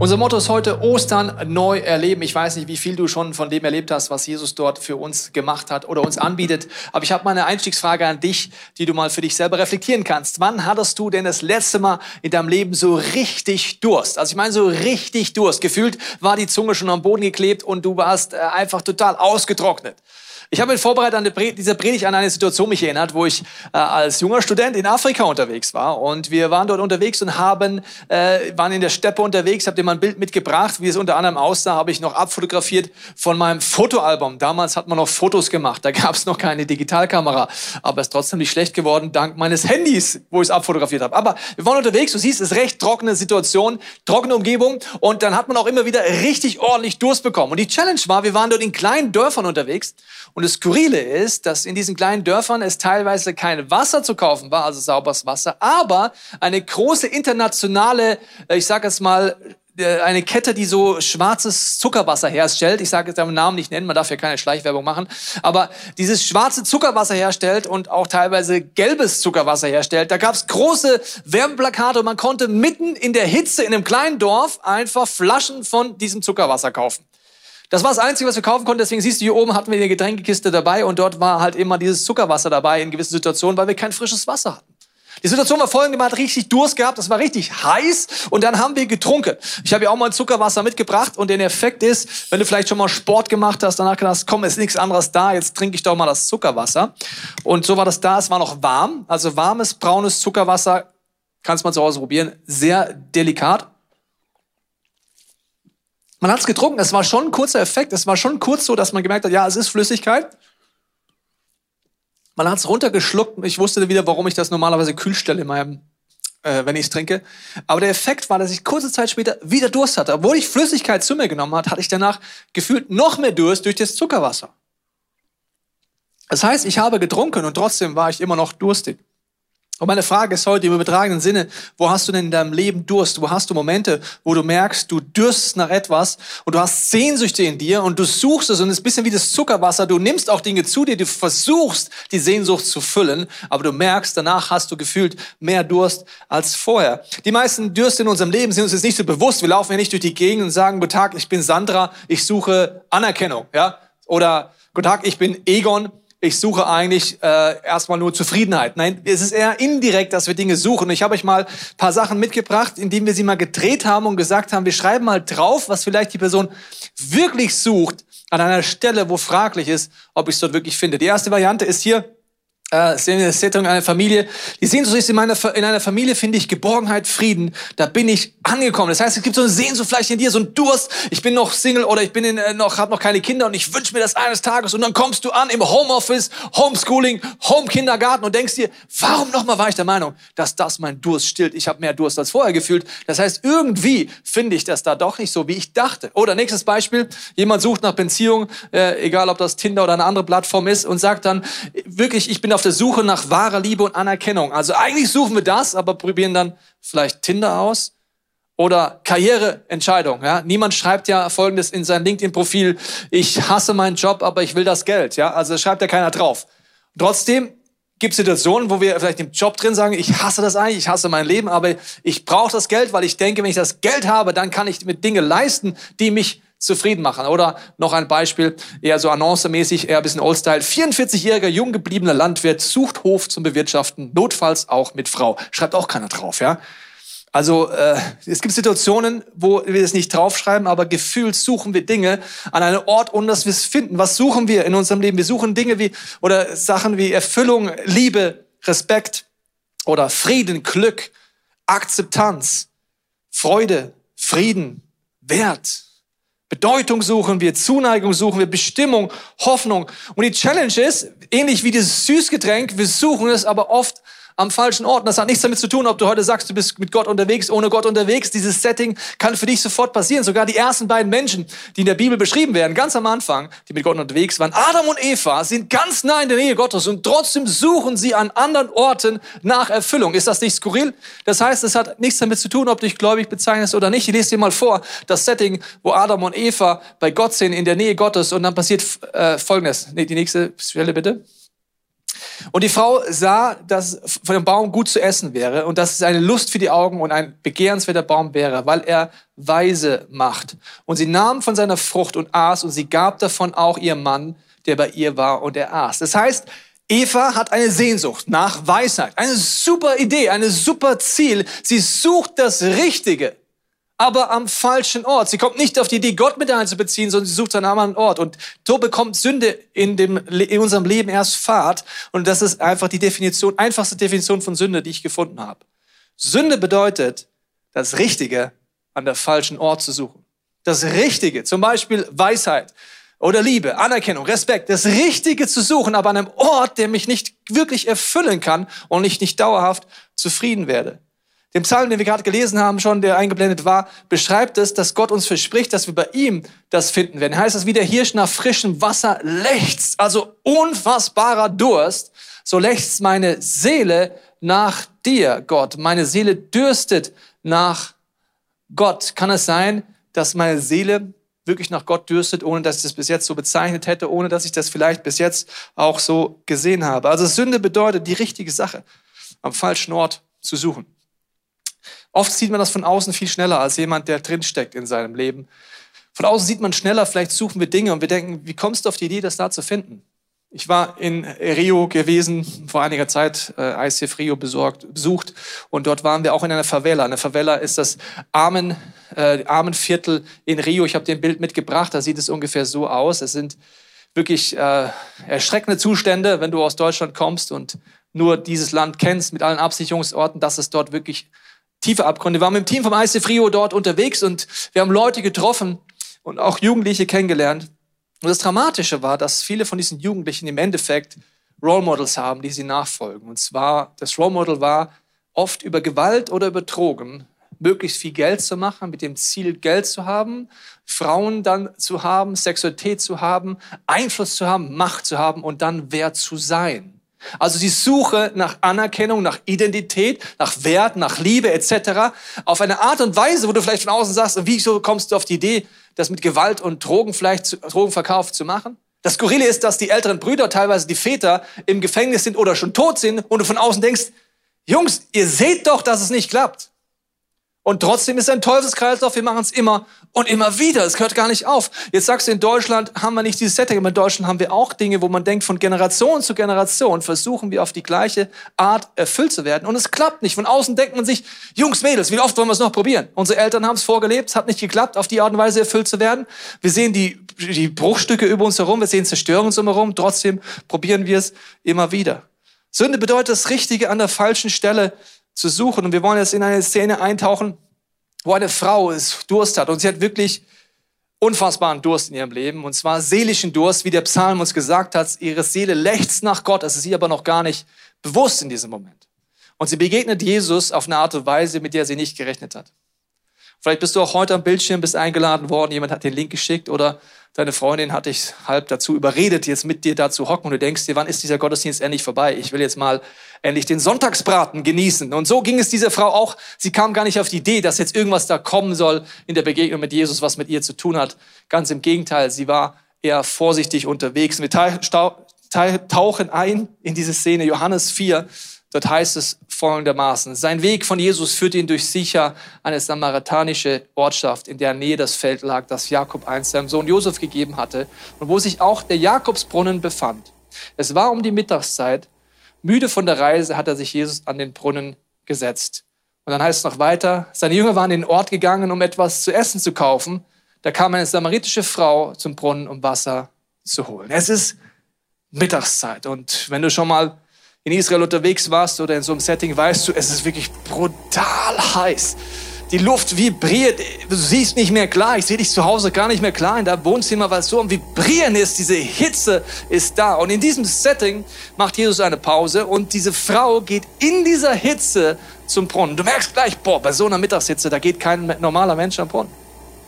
Unser Motto ist heute Ostern neu erleben. Ich weiß nicht, wie viel du schon von dem erlebt hast, was Jesus dort für uns gemacht hat oder uns anbietet. Aber ich habe mal eine Einstiegsfrage an dich, die du mal für dich selber reflektieren kannst. Wann hattest du denn das letzte Mal in deinem Leben so richtig Durst? Also ich meine so richtig Durst. Gefühlt war die Zunge schon am Boden geklebt und du warst äh, einfach total ausgetrocknet. Ich habe in Vorbereitung an dieser Predigt an eine Situation mich erinnert, wo ich äh, als junger Student in Afrika unterwegs war und wir waren dort unterwegs und haben äh, waren in der Steppe unterwegs. Habe dir mal ein Bild mitgebracht, wie es unter anderem aussah, habe ich noch abfotografiert von meinem Fotoalbum. Damals hat man noch Fotos gemacht, da gab es noch keine Digitalkamera, aber es ist trotzdem nicht schlecht geworden dank meines Handys, wo ich es abfotografiert habe. Aber wir waren unterwegs, du siehst, es ist recht trockene Situation, trockene Umgebung und dann hat man auch immer wieder richtig ordentlich Durst bekommen. Und die Challenge war, wir waren dort in kleinen Dörfern unterwegs und das Skurrile ist, dass in diesen kleinen Dörfern es teilweise kein Wasser zu kaufen war, also sauberes Wasser, aber eine große internationale, äh, ich sage jetzt mal, äh, eine Kette, die so schwarzes Zuckerwasser herstellt. Ich sage jetzt den Namen nicht nennen, man darf ja keine Schleichwerbung machen. Aber dieses schwarze Zuckerwasser herstellt und auch teilweise gelbes Zuckerwasser herstellt. Da gab es große Werbeplakate und man konnte mitten in der Hitze in einem kleinen Dorf einfach Flaschen von diesem Zuckerwasser kaufen. Das war das Einzige, was wir kaufen konnten. Deswegen siehst du, hier oben hatten wir eine Getränkekiste dabei und dort war halt immer dieses Zuckerwasser dabei in gewissen Situationen, weil wir kein frisches Wasser hatten. Die Situation war folgende, man hat richtig Durst gehabt, das war richtig heiß und dann haben wir getrunken. Ich habe ja auch mal Zuckerwasser mitgebracht und der Effekt ist, wenn du vielleicht schon mal Sport gemacht hast, danach gedacht hast, komm, ist nichts anderes da, jetzt trinke ich doch mal das Zuckerwasser. Und so war das da, es war noch warm, also warmes, braunes Zuckerwasser, kannst man zu Hause probieren, sehr delikat. Man hat es getrunken, es war schon ein kurzer Effekt, es war schon kurz so, dass man gemerkt hat, ja, es ist Flüssigkeit. Man hat es runtergeschluckt. Ich wusste wieder, warum ich das normalerweise kühl stelle in meinem, äh, wenn ich es trinke. Aber der Effekt war, dass ich kurze Zeit später wieder Durst hatte. Obwohl ich Flüssigkeit zu mir genommen hatte, hatte ich danach gefühlt noch mehr Durst durch das Zuckerwasser. Das heißt, ich habe getrunken und trotzdem war ich immer noch durstig. Und meine Frage ist heute im übertragenen Sinne, wo hast du denn in deinem Leben Durst? Wo hast du Momente, wo du merkst, du dürstest nach etwas und du hast Sehnsüchte in dir und du suchst es und es ist ein bisschen wie das Zuckerwasser. Du nimmst auch Dinge zu dir, du versuchst, die Sehnsucht zu füllen, aber du merkst, danach hast du gefühlt mehr Durst als vorher. Die meisten Dürste in unserem Leben sind uns jetzt nicht so bewusst. Wir laufen ja nicht durch die Gegend und sagen, guten Tag, ich bin Sandra, ich suche Anerkennung, ja? Oder, guten Tag, ich bin Egon, ich suche eigentlich äh, erstmal nur Zufriedenheit. Nein, es ist eher indirekt, dass wir Dinge suchen. Ich habe euch mal paar Sachen mitgebracht, indem wir sie mal gedreht haben und gesagt haben, wir schreiben mal drauf, was vielleicht die Person wirklich sucht, an einer Stelle, wo fraglich ist, ob ich es dort wirklich finde. Die erste Variante ist hier, äh, wir Setting einer Familie. Die Sehnsucht ist in, meiner, in einer Familie finde ich Geborgenheit, Frieden. Da bin ich angekommen. Das heißt, es gibt so eine Sehnsucht vielleicht in dir, so ein Durst. Ich bin noch Single oder ich bin in, äh, noch, habe noch keine Kinder und ich wünsche mir das eines Tages. Und dann kommst du an im Homeoffice, Homeschooling, Homekindergarten und denkst dir, warum nochmal war ich der Meinung, dass das mein Durst stillt? Ich habe mehr Durst als vorher gefühlt. Das heißt, irgendwie finde ich das da doch nicht so, wie ich dachte. Oder nächstes Beispiel, jemand sucht nach Beziehung, äh, egal ob das Tinder oder eine andere Plattform ist und sagt dann, wirklich, ich bin auf der Suche nach wahrer Liebe und Anerkennung. Also eigentlich suchen wir das, aber probieren dann vielleicht Tinder aus oder Karriereentscheidung. Ja? Niemand schreibt ja Folgendes in sein LinkedIn-Profil, ich hasse meinen Job, aber ich will das Geld. Ja? Also schreibt ja keiner drauf. Trotzdem gibt es Situationen, wo wir vielleicht im Job drin sagen, ich hasse das eigentlich, ich hasse mein Leben, aber ich brauche das Geld, weil ich denke, wenn ich das Geld habe, dann kann ich mit Dinge leisten, die mich zufrieden machen. Oder noch ein Beispiel, eher so annoncemäßig, eher ein bisschen Oldstyle. 44-jähriger, jung gebliebener Landwirt sucht Hof zum Bewirtschaften, notfalls auch mit Frau. Schreibt auch keiner drauf, ja? Also äh, es gibt Situationen, wo wir es nicht draufschreiben, aber gefühlt suchen wir Dinge an einem Ort, ohne dass wir es finden. Was suchen wir in unserem Leben? Wir suchen Dinge wie oder Sachen wie Erfüllung, Liebe, Respekt oder Frieden, Glück, Akzeptanz, Freude, Frieden, Wert. Bedeutung suchen wir, Zuneigung suchen wir, Bestimmung, Hoffnung. Und die Challenge ist, ähnlich wie dieses Süßgetränk, wir suchen es aber oft am falschen Ort. Und das hat nichts damit zu tun, ob du heute sagst, du bist mit Gott unterwegs, ohne Gott unterwegs. Dieses Setting kann für dich sofort passieren. Sogar die ersten beiden Menschen, die in der Bibel beschrieben werden, ganz am Anfang, die mit Gott unterwegs waren, Adam und Eva, sind ganz nah in der Nähe Gottes und trotzdem suchen sie an anderen Orten nach Erfüllung. Ist das nicht skurril? Das heißt, es hat nichts damit zu tun, ob du dich gläubig bezeichnest oder nicht. Ich lese dir mal vor, das Setting, wo Adam und Eva bei Gott sind, in der Nähe Gottes und dann passiert äh, Folgendes. Nee, die nächste Stelle bitte. Und die Frau sah, dass von dem Baum gut zu essen wäre und dass es eine Lust für die Augen und ein begehrenswerter Baum wäre, weil er weise macht. Und sie nahm von seiner Frucht und aß und sie gab davon auch ihrem Mann, der bei ihr war und er aß. Das heißt, Eva hat eine Sehnsucht nach Weisheit, eine super Idee, eine super Ziel. Sie sucht das Richtige aber am falschen Ort. Sie kommt nicht auf die Idee, Gott mit einzubeziehen, sondern sie sucht einen anderen Ort. Und so bekommt Sünde in, dem, in unserem Leben erst Fahrt. Und das ist einfach die Definition, einfachste Definition von Sünde, die ich gefunden habe. Sünde bedeutet, das Richtige an der falschen Ort zu suchen. Das Richtige, zum Beispiel Weisheit oder Liebe, Anerkennung, Respekt, das Richtige zu suchen, aber an einem Ort, der mich nicht wirklich erfüllen kann und ich nicht dauerhaft zufrieden werde. Dem Psalm, den wir gerade gelesen haben, schon, der eingeblendet war, beschreibt es, dass Gott uns verspricht, dass wir bei ihm das finden werden. Heißt es, wie der Hirsch nach frischem Wasser lechzt, also unfassbarer Durst, so lechzt meine Seele nach dir, Gott. Meine Seele dürstet nach Gott. Kann es sein, dass meine Seele wirklich nach Gott dürstet, ohne dass ich das bis jetzt so bezeichnet hätte, ohne dass ich das vielleicht bis jetzt auch so gesehen habe? Also Sünde bedeutet, die richtige Sache am falschen Ort zu suchen. Oft sieht man das von außen viel schneller als jemand, der drinsteckt in seinem Leben. Von außen sieht man schneller, vielleicht suchen wir Dinge und wir denken, wie kommst du auf die Idee, das da zu finden? Ich war in Rio gewesen, vor einiger Zeit äh, ICF Rio besorgt, besucht und dort waren wir auch in einer Favela. Eine Favela ist das Armen, äh, Armenviertel in Rio. Ich habe dir ein Bild mitgebracht, da sieht es ungefähr so aus. Es sind wirklich äh, erschreckende Zustände, wenn du aus Deutschland kommst und nur dieses Land kennst mit allen Absicherungsorten, dass es dort wirklich tiefe Abgründe. Wir waren mit dem Team vom ICF Rio dort unterwegs und wir haben Leute getroffen und auch Jugendliche kennengelernt. Und das Dramatische war, dass viele von diesen Jugendlichen im Endeffekt Role Models haben, die sie nachfolgen. Und zwar, das Role Model war oft über Gewalt oder über Drogen möglichst viel Geld zu machen, mit dem Ziel, Geld zu haben, Frauen dann zu haben, Sexualität zu haben, Einfluss zu haben, Macht zu haben und dann wer zu sein. Also die Suche nach Anerkennung, nach Identität, nach Wert, nach Liebe etc. auf eine Art und Weise, wo du vielleicht von außen sagst, wieso kommst du auf die Idee, das mit Gewalt und Drogen vielleicht Drogenverkauf zu machen? Das Skurrile ist, dass die älteren Brüder, teilweise die Väter, im Gefängnis sind oder schon tot sind und du von außen denkst, Jungs, ihr seht doch, dass es nicht klappt. Und trotzdem ist ein Teufelskreislauf, wir machen es immer und immer wieder. Es hört gar nicht auf. Jetzt sagst du, in Deutschland haben wir nicht dieses Setting, aber in Deutschland haben wir auch Dinge, wo man denkt, von Generation zu Generation versuchen wir auf die gleiche Art erfüllt zu werden. Und es klappt nicht. Von außen denkt man sich, Jungs, Mädels, wie oft wollen wir es noch probieren? Unsere Eltern haben es vorgelebt, es hat nicht geklappt, auf die Art und Weise erfüllt zu werden. Wir sehen die, die Bruchstücke über uns herum, wir sehen Zerstörung um herum, trotzdem probieren wir es immer wieder. Sünde bedeutet das Richtige an der falschen Stelle zu suchen. Und wir wollen jetzt in eine Szene eintauchen, wo eine Frau es Durst hat. Und sie hat wirklich unfassbaren Durst in ihrem Leben. Und zwar seelischen Durst, wie der Psalm uns gesagt hat. Ihre Seele lechzt nach Gott. Das ist ihr aber noch gar nicht bewusst in diesem Moment. Und sie begegnet Jesus auf eine Art und Weise, mit der sie nicht gerechnet hat. Vielleicht bist du auch heute am Bildschirm, bist eingeladen worden, jemand hat den Link geschickt oder deine Freundin hat dich halb dazu überredet, jetzt mit dir da zu hocken und du denkst dir, wann ist dieser Gottesdienst endlich vorbei? Ich will jetzt mal endlich den Sonntagsbraten genießen. Und so ging es dieser Frau auch. Sie kam gar nicht auf die Idee, dass jetzt irgendwas da kommen soll in der Begegnung mit Jesus, was mit ihr zu tun hat. Ganz im Gegenteil, sie war eher vorsichtig unterwegs. Wir tauchen ein in diese Szene, Johannes 4, Dort heißt es folgendermaßen, sein Weg von Jesus führte ihn durch sicher eine samaritanische Ortschaft, in der Nähe das Feld lag, das Jakob einst seinem Sohn Josef gegeben hatte und wo sich auch der Jakobsbrunnen befand. Es war um die Mittagszeit. Müde von der Reise hat er sich Jesus an den Brunnen gesetzt. Und dann heißt es noch weiter, seine Jünger waren in den Ort gegangen, um etwas zu essen zu kaufen. Da kam eine samaritische Frau zum Brunnen, um Wasser zu holen. Es ist Mittagszeit und wenn du schon mal in Israel unterwegs warst oder in so einem Setting, weißt du, es ist wirklich brutal heiß. Die Luft vibriert, du siehst nicht mehr klar, ich sehe dich zu Hause gar nicht mehr klar in deinem Wohnzimmer, weil es so am Vibrieren ist, diese Hitze ist da. Und in diesem Setting macht Jesus eine Pause und diese Frau geht in dieser Hitze zum Brunnen. Du merkst gleich, boah, bei so einer Mittagshitze, da geht kein normaler Mensch am Brunnen.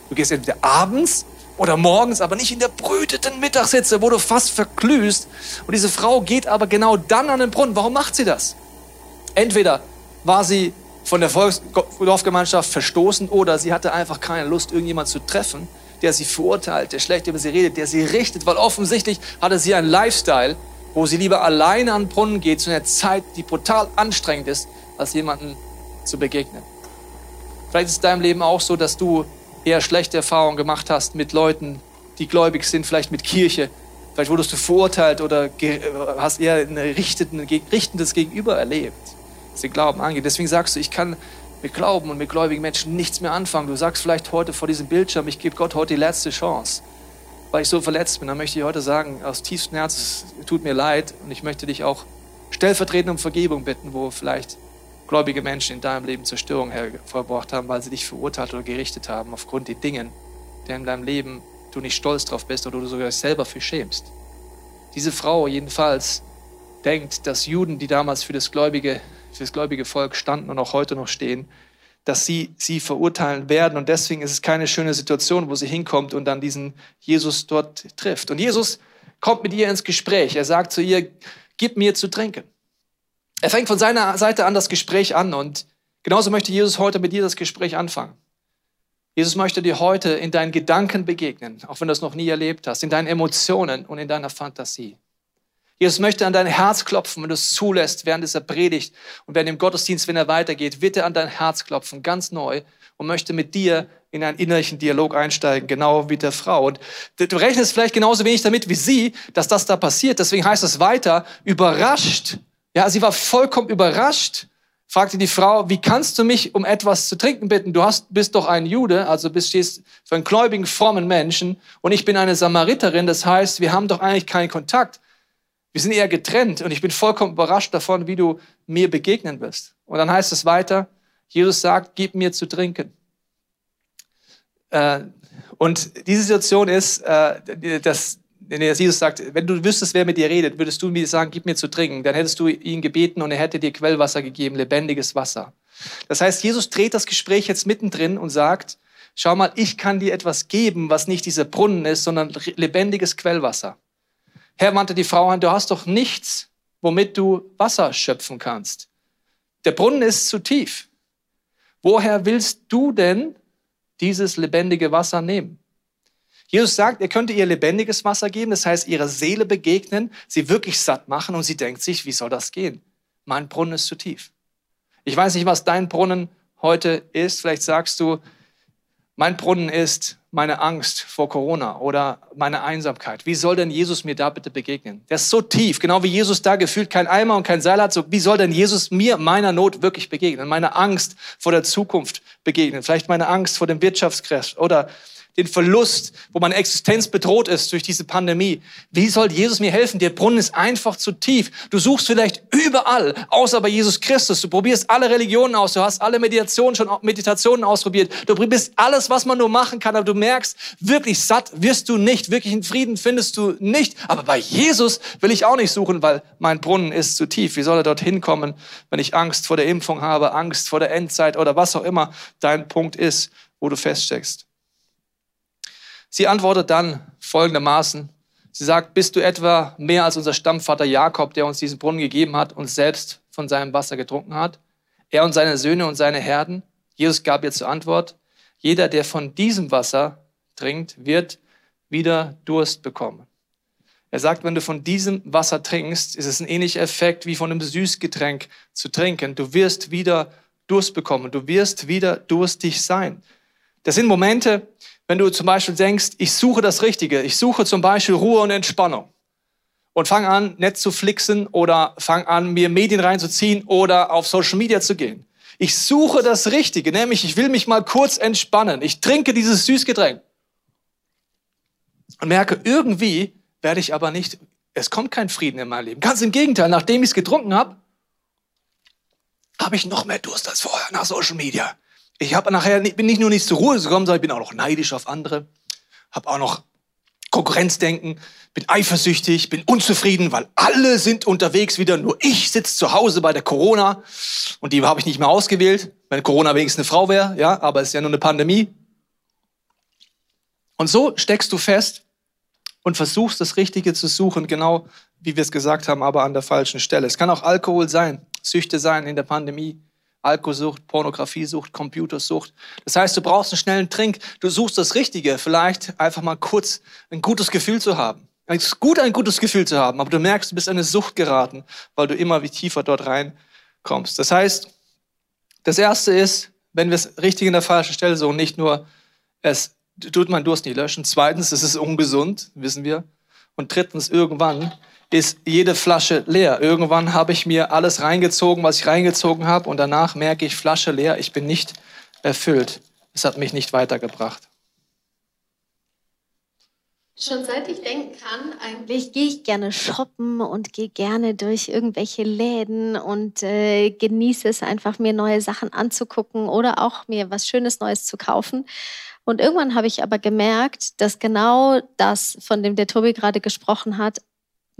Du gehst entweder abends oder morgens, aber nicht in der brüteten Mittagshitze, wo du fast verglühst. Und diese Frau geht aber genau dann an den Brunnen. Warum macht sie das? Entweder war sie von der Volksdorfgemeinschaft verstoßen oder sie hatte einfach keine Lust, irgendjemand zu treffen, der sie verurteilt, der schlecht über sie redet, der sie richtet, weil offensichtlich hatte sie einen Lifestyle, wo sie lieber alleine an den Brunnen geht zu einer Zeit, die brutal anstrengend ist, als jemanden zu begegnen. Vielleicht ist es in deinem Leben auch so, dass du eher schlechte Erfahrungen gemacht hast mit Leuten, die gläubig sind, vielleicht mit Kirche. Vielleicht wurdest du verurteilt oder hast eher ein richtendes Gegenüber erlebt, was Glauben angeht. Deswegen sagst du, ich kann mit Glauben und mit gläubigen Menschen nichts mehr anfangen. Du sagst vielleicht heute vor diesem Bildschirm, ich gebe Gott heute die letzte Chance, weil ich so verletzt bin. Dann möchte ich heute sagen, aus tiefstem Herzen, es tut mir leid und ich möchte dich auch stellvertretend um Vergebung bitten, wo vielleicht gläubige Menschen in deinem Leben Zerstörung hervorgebracht haben, weil sie dich verurteilt oder gerichtet haben aufgrund der Dingen, der in deinem Leben du nicht stolz drauf bist oder du sogar selber für schämst. Diese Frau jedenfalls denkt, dass Juden, die damals für das gläubige, für das gläubige Volk standen und auch heute noch stehen, dass sie sie verurteilen werden und deswegen ist es keine schöne Situation, wo sie hinkommt und dann diesen Jesus dort trifft. Und Jesus kommt mit ihr ins Gespräch. Er sagt zu ihr, gib mir zu trinken. Er fängt von seiner Seite an das Gespräch an und genauso möchte Jesus heute mit dir das Gespräch anfangen. Jesus möchte dir heute in deinen Gedanken begegnen, auch wenn du es noch nie erlebt hast, in deinen Emotionen und in deiner Fantasie. Jesus möchte an dein Herz klopfen, wenn du es zulässt während dieser Predigt und während dem Gottesdienst, wenn er weitergeht, wird er an dein Herz klopfen, ganz neu und möchte mit dir in einen innerlichen Dialog einsteigen, genau wie der Frau. Und du rechnest vielleicht genauso wenig damit wie sie, dass das da passiert. Deswegen heißt es weiter, überrascht ja, sie war vollkommen überrascht, fragte die Frau, wie kannst du mich um etwas zu trinken bitten? Du hast, bist doch ein Jude, also bist stehst für einen gläubigen, frommen Menschen und ich bin eine Samariterin, das heißt, wir haben doch eigentlich keinen Kontakt. Wir sind eher getrennt und ich bin vollkommen überrascht davon, wie du mir begegnen wirst. Und dann heißt es weiter, Jesus sagt, gib mir zu trinken. Äh, und diese Situation ist, äh, dass Jesus sagt, wenn du wüsstest, wer mit dir redet, würdest du mir sagen, gib mir zu trinken. Dann hättest du ihn gebeten und er hätte dir Quellwasser gegeben, lebendiges Wasser. Das heißt, Jesus dreht das Gespräch jetzt mittendrin und sagt, schau mal, ich kann dir etwas geben, was nicht dieser Brunnen ist, sondern lebendiges Quellwasser. Herr wandte die Frau an, du hast doch nichts, womit du Wasser schöpfen kannst. Der Brunnen ist zu tief. Woher willst du denn dieses lebendige Wasser nehmen? Jesus sagt, er könnte ihr lebendiges Wasser geben, das heißt ihrer Seele begegnen, sie wirklich satt machen und sie denkt sich, wie soll das gehen? Mein Brunnen ist zu tief. Ich weiß nicht, was dein Brunnen heute ist. Vielleicht sagst du, mein Brunnen ist meine Angst vor Corona oder meine Einsamkeit. Wie soll denn Jesus mir da bitte begegnen? Der ist so tief, genau wie Jesus da gefühlt kein Eimer und kein Seil hat. So, wie soll denn Jesus mir meiner Not wirklich begegnen? Meine Angst vor der Zukunft begegnen? Vielleicht meine Angst vor dem Wirtschaftskräften oder den Verlust, wo meine Existenz bedroht ist durch diese Pandemie. Wie soll Jesus mir helfen? Der Brunnen ist einfach zu tief. Du suchst vielleicht überall, außer bei Jesus Christus. Du probierst alle Religionen aus. Du hast alle Meditationen schon Meditationen ausprobiert. Du probierst alles, was man nur machen kann, aber du merkst, wirklich satt wirst du nicht. Wirklich in Frieden findest du nicht. Aber bei Jesus will ich auch nicht suchen, weil mein Brunnen ist zu tief. Wie soll er dorthin kommen, wenn ich Angst vor der Impfung habe, Angst vor der Endzeit oder was auch immer dein Punkt ist, wo du feststeckst? Sie antwortet dann folgendermaßen. Sie sagt, bist du etwa mehr als unser Stammvater Jakob, der uns diesen Brunnen gegeben hat und selbst von seinem Wasser getrunken hat? Er und seine Söhne und seine Herden? Jesus gab ihr zur Antwort, jeder, der von diesem Wasser trinkt, wird wieder Durst bekommen. Er sagt, wenn du von diesem Wasser trinkst, ist es ein ähnlicher Effekt wie von einem Süßgetränk zu trinken. Du wirst wieder Durst bekommen. Du wirst wieder durstig sein. Das sind Momente, wenn du zum Beispiel denkst, ich suche das Richtige, ich suche zum Beispiel Ruhe und Entspannung und fang an, nett zu flixen oder fang an, mir Medien reinzuziehen oder auf Social Media zu gehen. Ich suche das Richtige, nämlich ich will mich mal kurz entspannen. Ich trinke dieses Süßgetränk und merke, irgendwie werde ich aber nicht, es kommt kein Frieden in mein Leben. Ganz im Gegenteil, nachdem ich es getrunken habe, habe ich noch mehr Durst als vorher nach Social Media. Ich habe nachher bin nicht nur nicht zur Ruhe gekommen, sondern ich bin auch noch neidisch auf andere, habe auch noch Konkurrenzdenken, bin eifersüchtig, bin unzufrieden, weil alle sind unterwegs wieder, nur ich sitze zu Hause bei der Corona und die habe ich nicht mehr ausgewählt, wenn Corona wenigstens eine Frau wäre, ja, aber es ist ja nur eine Pandemie. Und so steckst du fest und versuchst das Richtige zu suchen, genau wie wir es gesagt haben, aber an der falschen Stelle. Es kann auch Alkohol sein, Süchte sein in der Pandemie. Alkoholsucht, Pornografiesucht, Computersucht. Das heißt, du brauchst einen schnellen Trink. Du suchst das Richtige, vielleicht einfach mal kurz ein gutes Gefühl zu haben. Es ist gut, ein gutes Gefühl zu haben, aber du merkst, du bist in eine Sucht geraten, weil du immer wie tiefer dort reinkommst. Das heißt, das Erste ist, wenn wir es richtig in der falschen Stelle suchen, nicht nur, es tut mein Durst nicht löschen. Zweitens, es ist ungesund, wissen wir. Und drittens, irgendwann ist jede Flasche leer. Irgendwann habe ich mir alles reingezogen, was ich reingezogen habe, und danach merke ich, Flasche leer, ich bin nicht erfüllt. Es hat mich nicht weitergebracht. Schon seit ich denken kann, eigentlich gehe ich gerne shoppen und gehe gerne durch irgendwelche Läden und äh, genieße es einfach, mir neue Sachen anzugucken oder auch mir was Schönes Neues zu kaufen. Und irgendwann habe ich aber gemerkt, dass genau das, von dem der Tobi gerade gesprochen hat,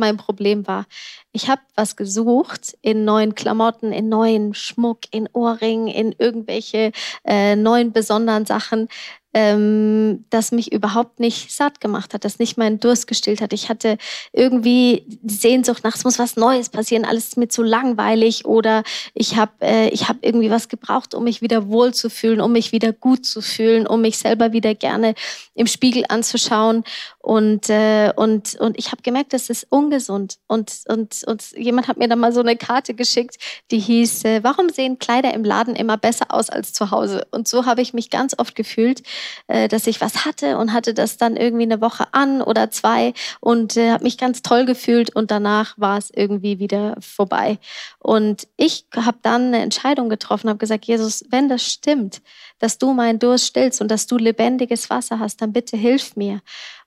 mein Problem war. Ich habe was gesucht in neuen Klamotten, in neuen Schmuck, in Ohrringen, in irgendwelche äh, neuen besonderen Sachen, ähm, das mich überhaupt nicht satt gemacht hat, das nicht meinen Durst gestillt hat. Ich hatte irgendwie die Sehnsucht nach, es muss was Neues passieren, alles ist mir zu langweilig oder ich habe äh, ich hab irgendwie was gebraucht, um mich wieder wohl zu fühlen, um mich wieder gut zu fühlen, um mich selber wieder gerne im Spiegel anzuschauen. Und, äh, und, und ich habe gemerkt, das ist ungesund. Und, und, und jemand hat mir dann mal so eine Karte geschickt, die hieß, äh, warum sehen Kleider im Laden immer besser aus als zu Hause? Und so habe ich mich ganz oft gefühlt, äh, dass ich was hatte und hatte das dann irgendwie eine Woche an oder zwei und äh, habe mich ganz toll gefühlt und danach war es irgendwie wieder vorbei. Und ich habe dann eine Entscheidung getroffen, habe gesagt, Jesus, wenn das stimmt, dass du meinen Durst stillst und dass du lebendiges Wasser hast, dann bitte hilf mir.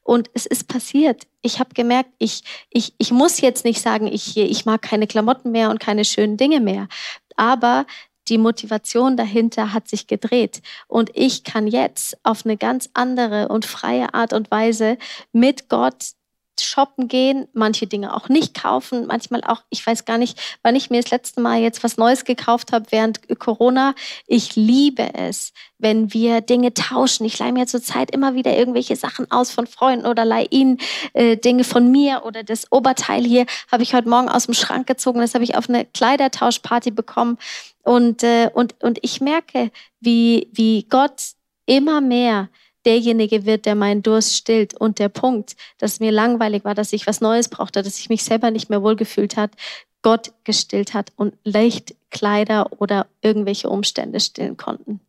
Und es ist passiert. Ich habe gemerkt, ich, ich, ich muss jetzt nicht sagen, ich, ich mag keine Klamotten mehr und keine schönen Dinge mehr. Aber die Motivation dahinter hat sich gedreht. Und ich kann jetzt auf eine ganz andere und freie Art und Weise mit Gott shoppen gehen, manche Dinge auch nicht kaufen, manchmal auch, ich weiß gar nicht, wann ich mir das letzte Mal jetzt was Neues gekauft habe während Corona. Ich liebe es, wenn wir Dinge tauschen. Ich leihe mir zurzeit immer wieder irgendwelche Sachen aus von Freunden oder leihe ihnen äh, Dinge von mir oder das Oberteil hier habe ich heute Morgen aus dem Schrank gezogen. Das habe ich auf eine Kleidertauschparty bekommen. Und, äh, und, und ich merke, wie, wie Gott immer mehr derjenige wird, der meinen Durst stillt. Und der Punkt, dass mir langweilig war, dass ich was Neues brauchte, dass ich mich selber nicht mehr wohlgefühlt hat, Gott gestillt hat und leicht Kleider oder irgendwelche Umstände stillen konnten.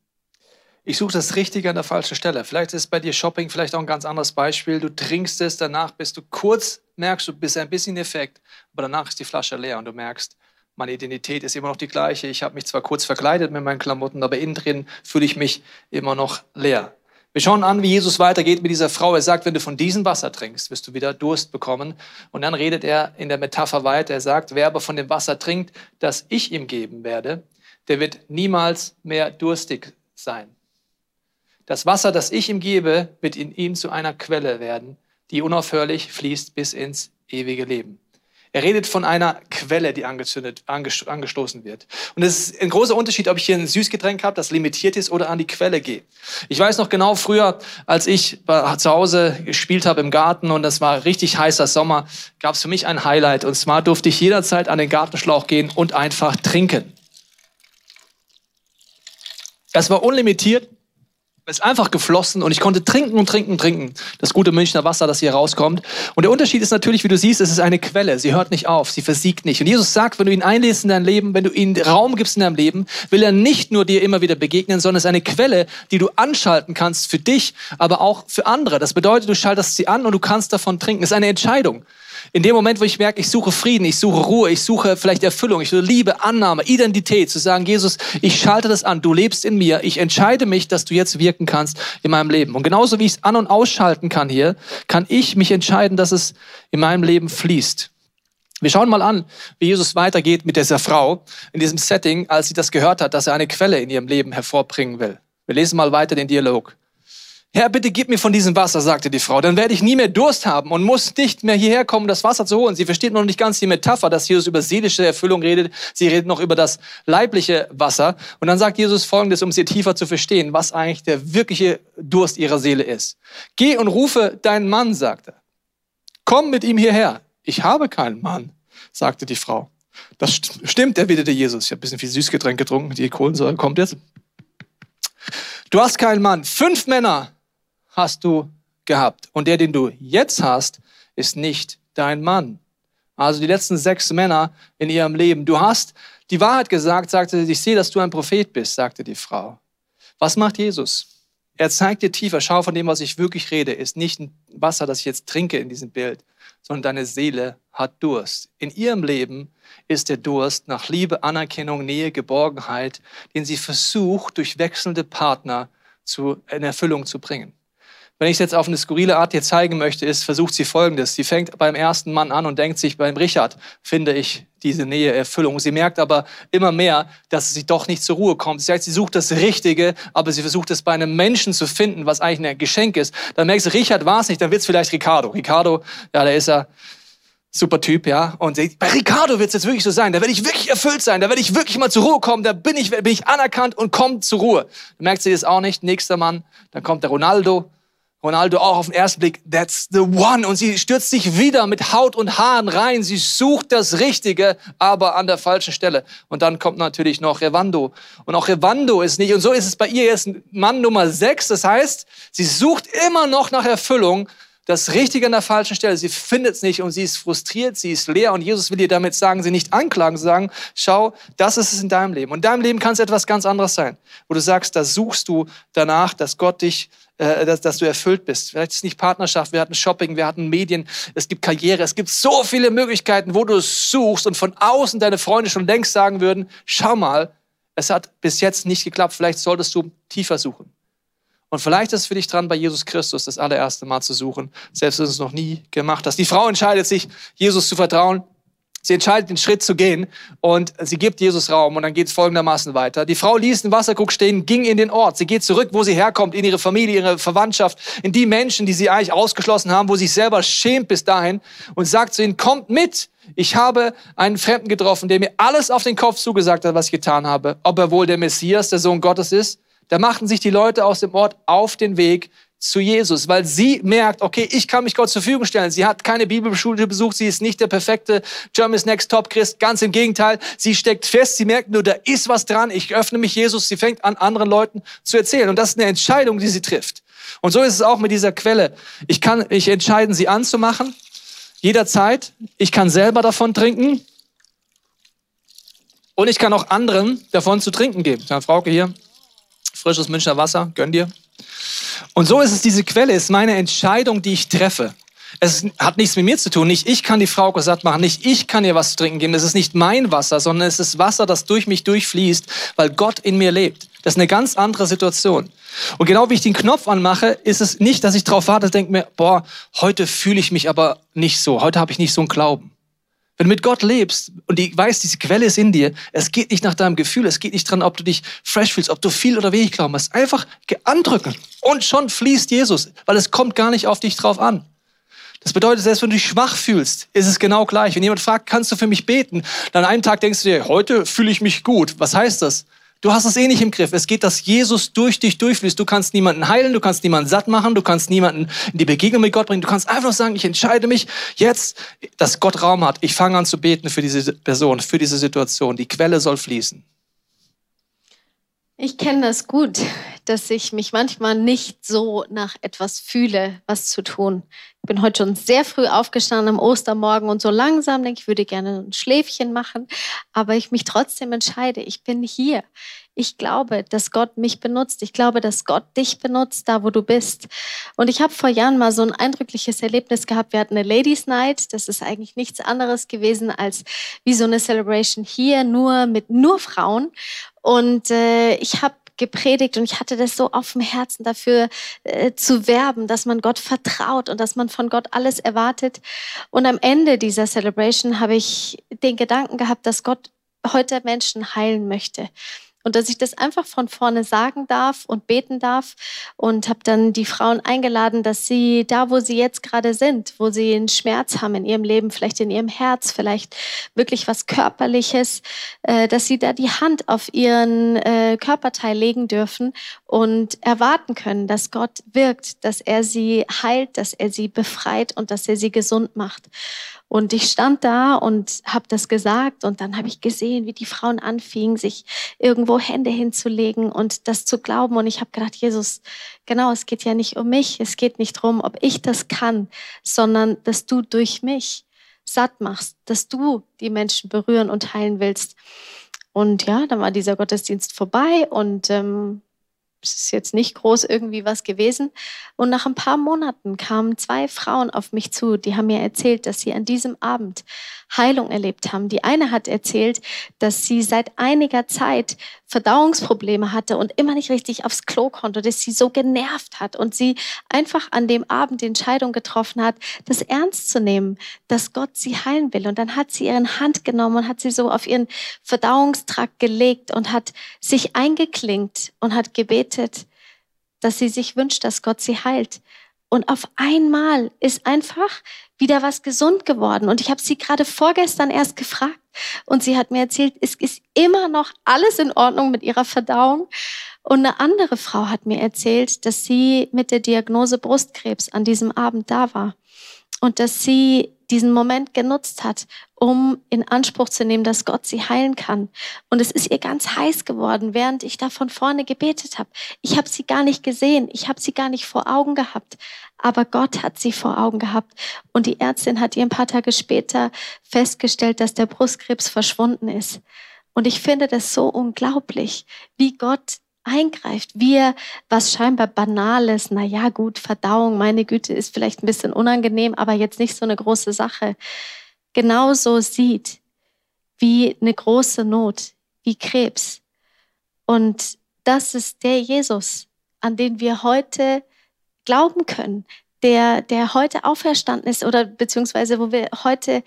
Ich suche das Richtige an der falschen Stelle. Vielleicht ist bei dir Shopping vielleicht auch ein ganz anderes Beispiel. Du trinkst es, danach bist du kurz, merkst du, bist ein bisschen Effekt, aber danach ist die Flasche leer und du merkst, meine Identität ist immer noch die gleiche. Ich habe mich zwar kurz verkleidet mit meinen Klamotten, aber innen drin fühle ich mich immer noch leer. Wir schauen an, wie Jesus weitergeht mit dieser Frau. Er sagt, wenn du von diesem Wasser trinkst, wirst du wieder Durst bekommen. Und dann redet er in der Metapher weiter. Er sagt, wer aber von dem Wasser trinkt, das ich ihm geben werde, der wird niemals mehr durstig sein. Das Wasser, das ich ihm gebe, wird in ihm zu einer Quelle werden, die unaufhörlich fließt bis ins ewige Leben. Er redet von einer Quelle, die angezündet, angestoßen wird. Und es ist ein großer Unterschied, ob ich hier ein Süßgetränk habe, das limitiert ist, oder an die Quelle gehe. Ich weiß noch genau früher, als ich zu Hause gespielt habe im Garten und das war richtig heißer Sommer, gab es für mich ein Highlight. Und zwar durfte ich jederzeit an den Gartenschlauch gehen und einfach trinken. Das war unlimitiert ist einfach geflossen und ich konnte trinken und trinken und trinken. Das gute Münchner Wasser, das hier rauskommt. Und der Unterschied ist natürlich, wie du siehst, es ist eine Quelle. Sie hört nicht auf, sie versiegt nicht. Und Jesus sagt, wenn du ihn einlädst in dein Leben, wenn du ihm Raum gibst in deinem Leben, will er nicht nur dir immer wieder begegnen, sondern es ist eine Quelle, die du anschalten kannst für dich, aber auch für andere. Das bedeutet, du schaltest sie an und du kannst davon trinken. Es ist eine Entscheidung. In dem Moment, wo ich merke, ich suche Frieden, ich suche Ruhe, ich suche vielleicht Erfüllung, ich suche Liebe, Annahme, Identität, zu sagen, Jesus, ich schalte das an, du lebst in mir, ich entscheide mich, dass du jetzt wirken kannst in meinem Leben. Und genauso wie ich es an- und ausschalten kann hier, kann ich mich entscheiden, dass es in meinem Leben fließt. Wir schauen mal an, wie Jesus weitergeht mit dieser Frau in diesem Setting, als sie das gehört hat, dass er eine Quelle in ihrem Leben hervorbringen will. Wir lesen mal weiter den Dialog. Herr, bitte gib mir von diesem Wasser, sagte die Frau, dann werde ich nie mehr Durst haben und muss nicht mehr hierher kommen, das Wasser zu holen. Sie versteht noch nicht ganz die Metapher, dass Jesus über seelische Erfüllung redet. Sie redet noch über das leibliche Wasser. Und dann sagt Jesus Folgendes, um sie tiefer zu verstehen, was eigentlich der wirkliche Durst ihrer Seele ist. Geh und rufe deinen Mann, sagte er. Komm mit ihm hierher. Ich habe keinen Mann, sagte die Frau. Das stimmt, erwiderte Jesus. Ich habe ein bisschen viel Süßgetränk getrunken, die Kohlensäure kommt jetzt. Du hast keinen Mann. Fünf Männer hast du gehabt. Und der, den du jetzt hast, ist nicht dein Mann. Also die letzten sechs Männer in ihrem Leben. Du hast die Wahrheit gesagt, sagte sie, ich sehe, dass du ein Prophet bist, sagte die Frau. Was macht Jesus? Er zeigt dir tiefer, schau von dem, was ich wirklich rede, ist nicht ein Wasser, das ich jetzt trinke in diesem Bild, sondern deine Seele hat Durst. In ihrem Leben ist der Durst nach Liebe, Anerkennung, Nähe, Geborgenheit, den sie versucht, durch wechselnde Partner zu, in Erfüllung zu bringen. Wenn ich es jetzt auf eine skurrile Art dir zeigen möchte, ist, versucht sie Folgendes. Sie fängt beim ersten Mann an und denkt sich, beim Richard finde ich diese Nähe, Erfüllung. Sie merkt aber immer mehr, dass sie doch nicht zur Ruhe kommt. Sie sagt, sie sucht das Richtige, aber sie versucht es bei einem Menschen zu finden, was eigentlich ein Geschenk ist. Dann merkst du, Richard war es nicht, dann wird es vielleicht Ricardo. Ricardo, ja, der ist ja super Typ, ja. Und bei Ricardo wird es jetzt wirklich so sein. Da werde ich wirklich erfüllt sein. Da werde ich wirklich mal zur Ruhe kommen. Da bin ich, bin ich anerkannt und komme zur Ruhe. Dann merkt sie das auch nicht. Nächster Mann, dann kommt der Ronaldo. Ronaldo auch auf den ersten Blick, that's the one. Und sie stürzt sich wieder mit Haut und Haaren rein. Sie sucht das Richtige, aber an der falschen Stelle. Und dann kommt natürlich noch Revando. Und auch Revando ist nicht, und so ist es bei ihr jetzt Mann Nummer sechs. Das heißt, sie sucht immer noch nach Erfüllung, das Richtige an der falschen Stelle. Sie findet es nicht und sie ist frustriert, sie ist leer. Und Jesus will ihr damit sagen, sie nicht anklagen, sagen, schau, das ist es in deinem Leben. Und in deinem Leben kann es etwas ganz anderes sein, wo du sagst, da suchst du danach, dass Gott dich äh, dass, dass du erfüllt bist. Vielleicht ist es nicht Partnerschaft, wir hatten Shopping, wir hatten Medien, es gibt Karriere, es gibt so viele Möglichkeiten, wo du es suchst und von außen deine Freunde schon längst sagen würden, schau mal, es hat bis jetzt nicht geklappt, vielleicht solltest du tiefer suchen. Und vielleicht ist es für dich dran, bei Jesus Christus das allererste Mal zu suchen, selbst wenn du es noch nie gemacht hast. Die Frau entscheidet sich, Jesus zu vertrauen. Sie entscheidet, den Schritt zu gehen und sie gibt Jesus Raum und dann geht es folgendermaßen weiter. Die Frau ließ den Wasserkrug stehen, ging in den Ort. Sie geht zurück, wo sie herkommt, in ihre Familie, ihre Verwandtschaft, in die Menschen, die sie eigentlich ausgeschlossen haben, wo sie sich selber schämt bis dahin und sagt zu ihnen, kommt mit. Ich habe einen Fremden getroffen, der mir alles auf den Kopf zugesagt hat, was ich getan habe. Ob er wohl der Messias, der Sohn Gottes ist? Da machten sich die Leute aus dem Ort auf den Weg zu Jesus, weil sie merkt, okay, ich kann mich Gott zur Verfügung stellen. Sie hat keine Bibelschule besucht, sie ist nicht der perfekte Germany's Next Top Christ, ganz im Gegenteil. Sie steckt fest, sie merkt nur, da ist was dran, ich öffne mich Jesus, sie fängt an, anderen Leuten zu erzählen. Und das ist eine Entscheidung, die sie trifft. Und so ist es auch mit dieser Quelle. Ich kann mich entscheiden, sie anzumachen, jederzeit. Ich kann selber davon trinken. Und ich kann auch anderen davon zu trinken geben. Frau Frauke hier, frisches Münchner Wasser, gönn dir. Und so ist es, diese Quelle ist meine Entscheidung, die ich treffe. Es hat nichts mit mir zu tun. Nicht ich kann die Frau satt machen, nicht ich kann ihr was zu trinken geben. Es ist nicht mein Wasser, sondern es ist Wasser, das durch mich durchfließt, weil Gott in mir lebt. Das ist eine ganz andere Situation. Und genau wie ich den Knopf anmache, ist es nicht, dass ich drauf warte, denke mir, boah, heute fühle ich mich aber nicht so. Heute habe ich nicht so einen Glauben. Wenn du mit Gott lebst und die weißt, diese Quelle ist in dir, es geht nicht nach deinem Gefühl, es geht nicht dran, ob du dich fresh fühlst, ob du viel oder wenig Glauben hast. Einfach andrücken und schon fließt Jesus, weil es kommt gar nicht auf dich drauf an. Das bedeutet, selbst wenn du dich schwach fühlst, ist es genau gleich. Wenn jemand fragt, kannst du für mich beten? Dann einen Tag denkst du dir, heute fühle ich mich gut. Was heißt das? Du hast es eh nicht im Griff. Es geht, dass Jesus durch dich durchfließt. Du kannst niemanden heilen, du kannst niemanden satt machen, du kannst niemanden in die Begegnung mit Gott bringen. Du kannst einfach sagen, ich entscheide mich jetzt, dass Gott Raum hat. Ich fange an zu beten für diese Person, für diese Situation. Die Quelle soll fließen. Ich kenne das gut, dass ich mich manchmal nicht so nach etwas fühle, was zu tun. Bin heute schon sehr früh aufgestanden am Ostermorgen und so langsam denke ich, würde gerne ein Schläfchen machen, aber ich mich trotzdem entscheide, ich bin hier. Ich glaube, dass Gott mich benutzt. Ich glaube, dass Gott dich benutzt, da wo du bist. Und ich habe vor Jahren mal so ein eindrückliches Erlebnis gehabt. Wir hatten eine Ladies Night. Das ist eigentlich nichts anderes gewesen als wie so eine Celebration hier, nur mit nur Frauen. Und äh, ich habe gepredigt und ich hatte das so auf dem Herzen dafür äh, zu werben, dass man Gott vertraut und dass man von Gott alles erwartet. Und am Ende dieser Celebration habe ich den Gedanken gehabt, dass Gott heute Menschen heilen möchte. Und dass ich das einfach von vorne sagen darf und beten darf und habe dann die Frauen eingeladen, dass sie da, wo sie jetzt gerade sind, wo sie einen Schmerz haben in ihrem Leben, vielleicht in ihrem Herz, vielleicht wirklich was Körperliches, äh, dass sie da die Hand auf ihren äh, Körperteil legen dürfen und erwarten können, dass Gott wirkt, dass er sie heilt, dass er sie befreit und dass er sie gesund macht. Und ich stand da und habe das gesagt und dann habe ich gesehen, wie die Frauen anfingen, sich irgendwo Hände hinzulegen und das zu glauben. Und ich habe gedacht, Jesus, genau, es geht ja nicht um mich, es geht nicht darum, ob ich das kann, sondern dass du durch mich satt machst, dass du die Menschen berühren und heilen willst. Und ja, dann war dieser Gottesdienst vorbei und ähm, es ist jetzt nicht groß irgendwie was gewesen. Und nach ein paar Monaten kamen zwei Frauen auf mich zu, die haben mir erzählt, dass sie an diesem Abend Heilung erlebt haben. Die eine hat erzählt, dass sie seit einiger Zeit Verdauungsprobleme hatte und immer nicht richtig aufs Klo konnte, dass sie so genervt hat und sie einfach an dem Abend die Entscheidung getroffen hat, das ernst zu nehmen, dass Gott sie heilen will. Und dann hat sie ihren Hand genommen und hat sie so auf ihren Verdauungstrakt gelegt und hat sich eingeklinkt und hat gebetet, dass sie sich wünscht, dass Gott sie heilt. Und auf einmal ist einfach wieder was gesund geworden. Und ich habe sie gerade vorgestern erst gefragt und sie hat mir erzählt, es ist immer noch alles in Ordnung mit ihrer Verdauung. Und eine andere Frau hat mir erzählt, dass sie mit der Diagnose Brustkrebs an diesem Abend da war und dass sie diesen Moment genutzt hat, um in Anspruch zu nehmen, dass Gott sie heilen kann. Und es ist ihr ganz heiß geworden, während ich da von vorne gebetet habe. Ich habe sie gar nicht gesehen, ich habe sie gar nicht vor Augen gehabt, aber Gott hat sie vor Augen gehabt. Und die Ärztin hat ihr ein paar Tage später festgestellt, dass der Brustkrebs verschwunden ist. Und ich finde das so unglaublich, wie Gott eingreift, wie er was scheinbar Banales, na ja, gut, Verdauung, meine Güte, ist vielleicht ein bisschen unangenehm, aber jetzt nicht so eine große Sache, genauso sieht wie eine große Not, wie Krebs. Und das ist der Jesus, an den wir heute glauben können, der, der heute auferstanden ist oder beziehungsweise wo wir heute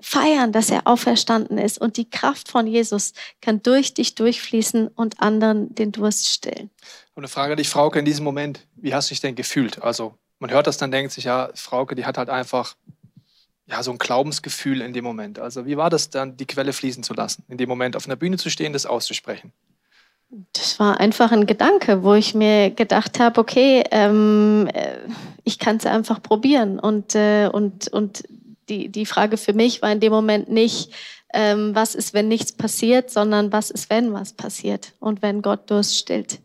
feiern, dass er auferstanden ist und die Kraft von Jesus kann durch dich durchfließen und anderen den Durst stillen. Und eine Frage an dich, Frauke, in diesem Moment, wie hast du dich denn gefühlt? Also man hört das dann, denkt sich, ja, Frauke, die hat halt einfach ja, so ein Glaubensgefühl in dem Moment. Also wie war das dann, die Quelle fließen zu lassen, in dem Moment auf einer Bühne zu stehen, das auszusprechen? Das war einfach ein Gedanke, wo ich mir gedacht habe, okay, ähm, äh, ich kann es einfach probieren und, äh, und, und die, die Frage für mich war in dem Moment nicht, ähm, was ist, wenn nichts passiert, sondern was ist, wenn was passiert und wenn Gott Durst stillt.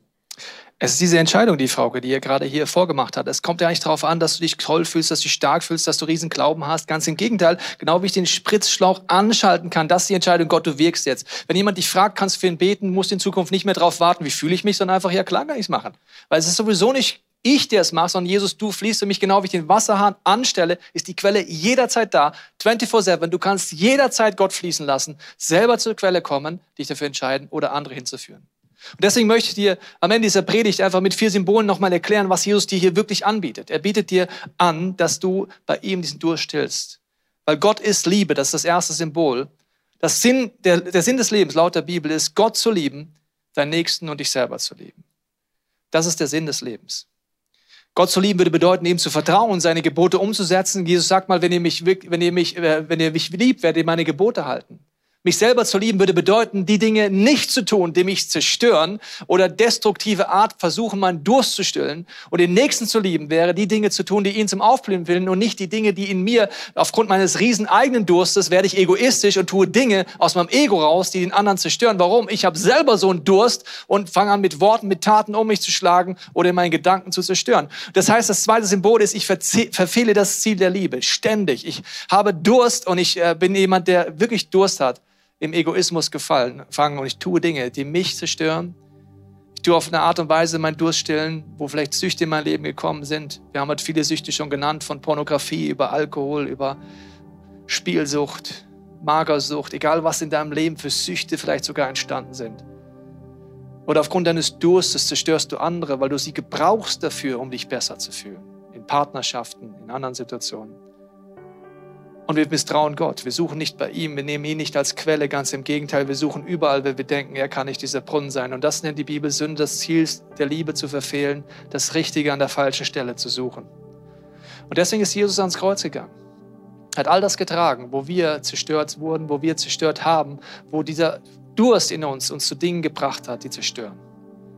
Es ist diese Entscheidung, die Frauke, die ihr gerade hier vorgemacht hat. Es kommt ja nicht darauf an, dass du dich toll fühlst, dass du dich stark fühlst, dass du riesen Glauben hast. Ganz im Gegenteil, genau wie ich den Spritzschlauch anschalten kann, das ist die Entscheidung, Gott, du wirkst jetzt. Wenn jemand dich fragt, kannst du für ihn beten, musst in Zukunft nicht mehr darauf warten, wie fühle ich mich, sondern einfach, ja klar kann ich es machen. Weil es ist sowieso nicht ich, der es mache, sondern Jesus, du fließt für mich genau, wie ich den Wasserhahn anstelle, ist die Quelle jederzeit da, 24-7. Du kannst jederzeit Gott fließen lassen, selber zur Quelle kommen, dich dafür entscheiden oder andere hinzuführen. Und deswegen möchte ich dir am Ende dieser Predigt einfach mit vier Symbolen nochmal erklären, was Jesus dir hier wirklich anbietet. Er bietet dir an, dass du bei ihm diesen Durst stillst. Weil Gott ist Liebe, das ist das erste Symbol. Das Sinn, der, der Sinn des Lebens laut der Bibel ist, Gott zu lieben, deinen Nächsten und dich selber zu lieben. Das ist der Sinn des Lebens. Gott zu lieben würde bedeuten, ihm zu vertrauen, seine Gebote umzusetzen. Jesus sagt mal, wenn ihr mich, wenn ihr mich, äh, wenn ihr mich liebt, werdet ihr meine Gebote halten. Mich selber zu lieben würde bedeuten, die Dinge nicht zu tun, die mich zerstören oder destruktive Art versuchen, meinen Durst zu stillen. Und den Nächsten zu lieben wäre, die Dinge zu tun, die ihn zum Aufblühen willen und nicht die Dinge, die in mir, aufgrund meines riesen eigenen Durstes, werde ich egoistisch und tue Dinge aus meinem Ego raus, die den anderen zerstören. Warum? Ich habe selber so einen Durst und fange an mit Worten, mit Taten um mich zu schlagen oder in meinen Gedanken zu zerstören. Das heißt, das zweite Symbol ist, ich verfehle das Ziel der Liebe ständig. Ich habe Durst und ich äh, bin jemand, der wirklich Durst hat im Egoismus gefallen, fangen und ich tue Dinge, die mich zerstören. Ich tue auf eine Art und Weise mein Durst stillen, wo vielleicht Süchte in mein Leben gekommen sind. Wir haben halt viele Süchte schon genannt, von Pornografie über Alkohol, über Spielsucht, Magersucht, egal was in deinem Leben für Süchte vielleicht sogar entstanden sind. Oder aufgrund deines Durstes zerstörst du andere, weil du sie gebrauchst dafür, um dich besser zu fühlen. In Partnerschaften, in anderen Situationen. Und wir misstrauen Gott. Wir suchen nicht bei ihm, wir nehmen ihn nicht als Quelle, ganz im Gegenteil, wir suchen überall, weil wir denken, er kann nicht dieser Brunnen sein. Und das nennt die Bibel Sünde, das Ziel der Liebe zu verfehlen, das Richtige an der falschen Stelle zu suchen. Und deswegen ist Jesus ans Kreuz gegangen. Hat all das getragen, wo wir zerstört wurden, wo wir zerstört haben, wo dieser Durst in uns uns zu Dingen gebracht hat, die zerstören.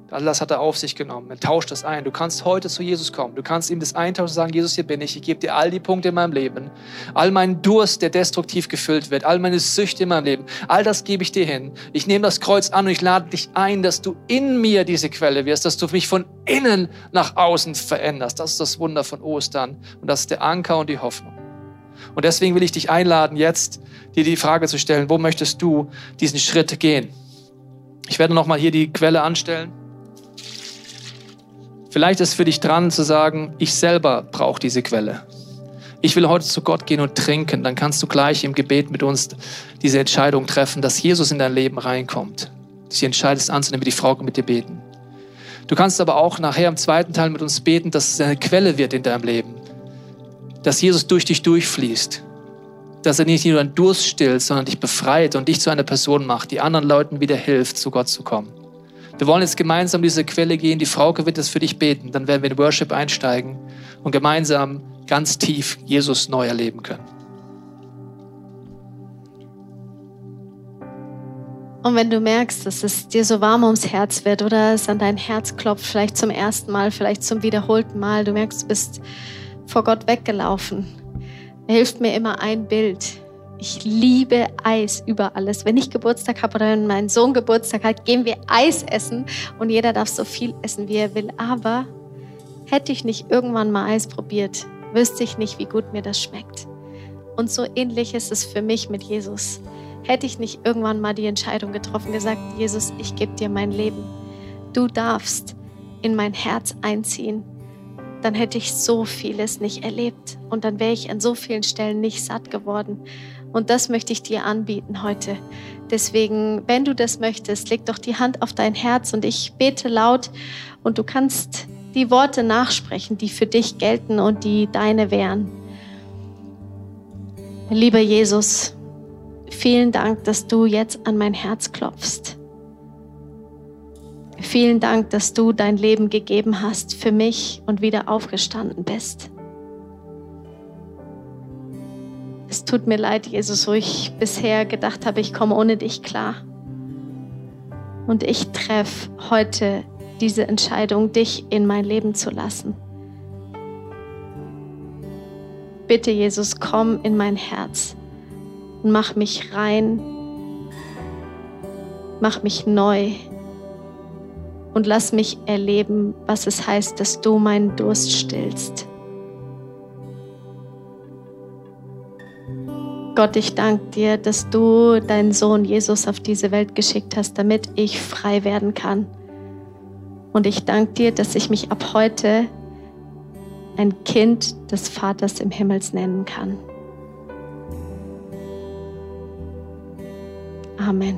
All das hat er auf sich genommen. Er tauscht das ein. Du kannst heute zu Jesus kommen. Du kannst ihm das eintauschen und sagen, Jesus, hier bin ich. Ich gebe dir all die Punkte in meinem Leben. All meinen Durst, der destruktiv gefüllt wird. All meine Süchte in meinem Leben. All das gebe ich dir hin. Ich nehme das Kreuz an und ich lade dich ein, dass du in mir diese Quelle wirst, dass du mich von innen nach außen veränderst. Das ist das Wunder von Ostern. Und das ist der Anker und die Hoffnung. Und deswegen will ich dich einladen, jetzt dir die Frage zu stellen, wo möchtest du diesen Schritt gehen? Ich werde nochmal hier die Quelle anstellen. Vielleicht ist für dich dran zu sagen, ich selber brauche diese Quelle. Ich will heute zu Gott gehen und trinken. Dann kannst du gleich im Gebet mit uns diese Entscheidung treffen, dass Jesus in dein Leben reinkommt. Du entscheidest anzunehmen, wie die Frau mit dir beten. Du kannst aber auch nachher im zweiten Teil mit uns beten, dass es eine Quelle wird in deinem Leben. Dass Jesus durch dich durchfließt. Dass er nicht nur deinen Durst stillt, sondern dich befreit und dich zu einer Person macht, die anderen Leuten wieder hilft, zu Gott zu kommen. Wir wollen jetzt gemeinsam diese Quelle gehen. Die Frauke wird das für dich beten. Dann werden wir in Worship einsteigen und gemeinsam ganz tief Jesus neu erleben können. Und wenn du merkst, dass es dir so warm ums Herz wird oder es an dein Herz klopft, vielleicht zum ersten Mal, vielleicht zum wiederholten Mal, du merkst, du bist vor Gott weggelaufen, hilft mir immer ein Bild. Ich liebe Eis über alles. Wenn ich Geburtstag habe oder wenn mein Sohn Geburtstag hat, gehen wir Eis essen und jeder darf so viel essen, wie er will. Aber hätte ich nicht irgendwann mal Eis probiert, wüsste ich nicht, wie gut mir das schmeckt. Und so ähnlich ist es für mich mit Jesus. Hätte ich nicht irgendwann mal die Entscheidung getroffen, gesagt, Jesus, ich gebe dir mein Leben. Du darfst in mein Herz einziehen. Dann hätte ich so vieles nicht erlebt und dann wäre ich an so vielen Stellen nicht satt geworden. Und das möchte ich dir anbieten heute. Deswegen, wenn du das möchtest, leg doch die Hand auf dein Herz und ich bete laut und du kannst die Worte nachsprechen, die für dich gelten und die deine wären. Lieber Jesus, vielen Dank, dass du jetzt an mein Herz klopfst. Vielen Dank, dass du dein Leben gegeben hast für mich und wieder aufgestanden bist. Es tut mir leid, Jesus, wo ich bisher gedacht habe, ich komme ohne dich klar. Und ich treffe heute diese Entscheidung, dich in mein Leben zu lassen. Bitte, Jesus, komm in mein Herz und mach mich rein, mach mich neu und lass mich erleben, was es heißt, dass du meinen Durst stillst. Gott, ich danke dir, dass du deinen Sohn Jesus auf diese Welt geschickt hast, damit ich frei werden kann. Und ich danke dir, dass ich mich ab heute ein Kind des Vaters im Himmels nennen kann. Amen.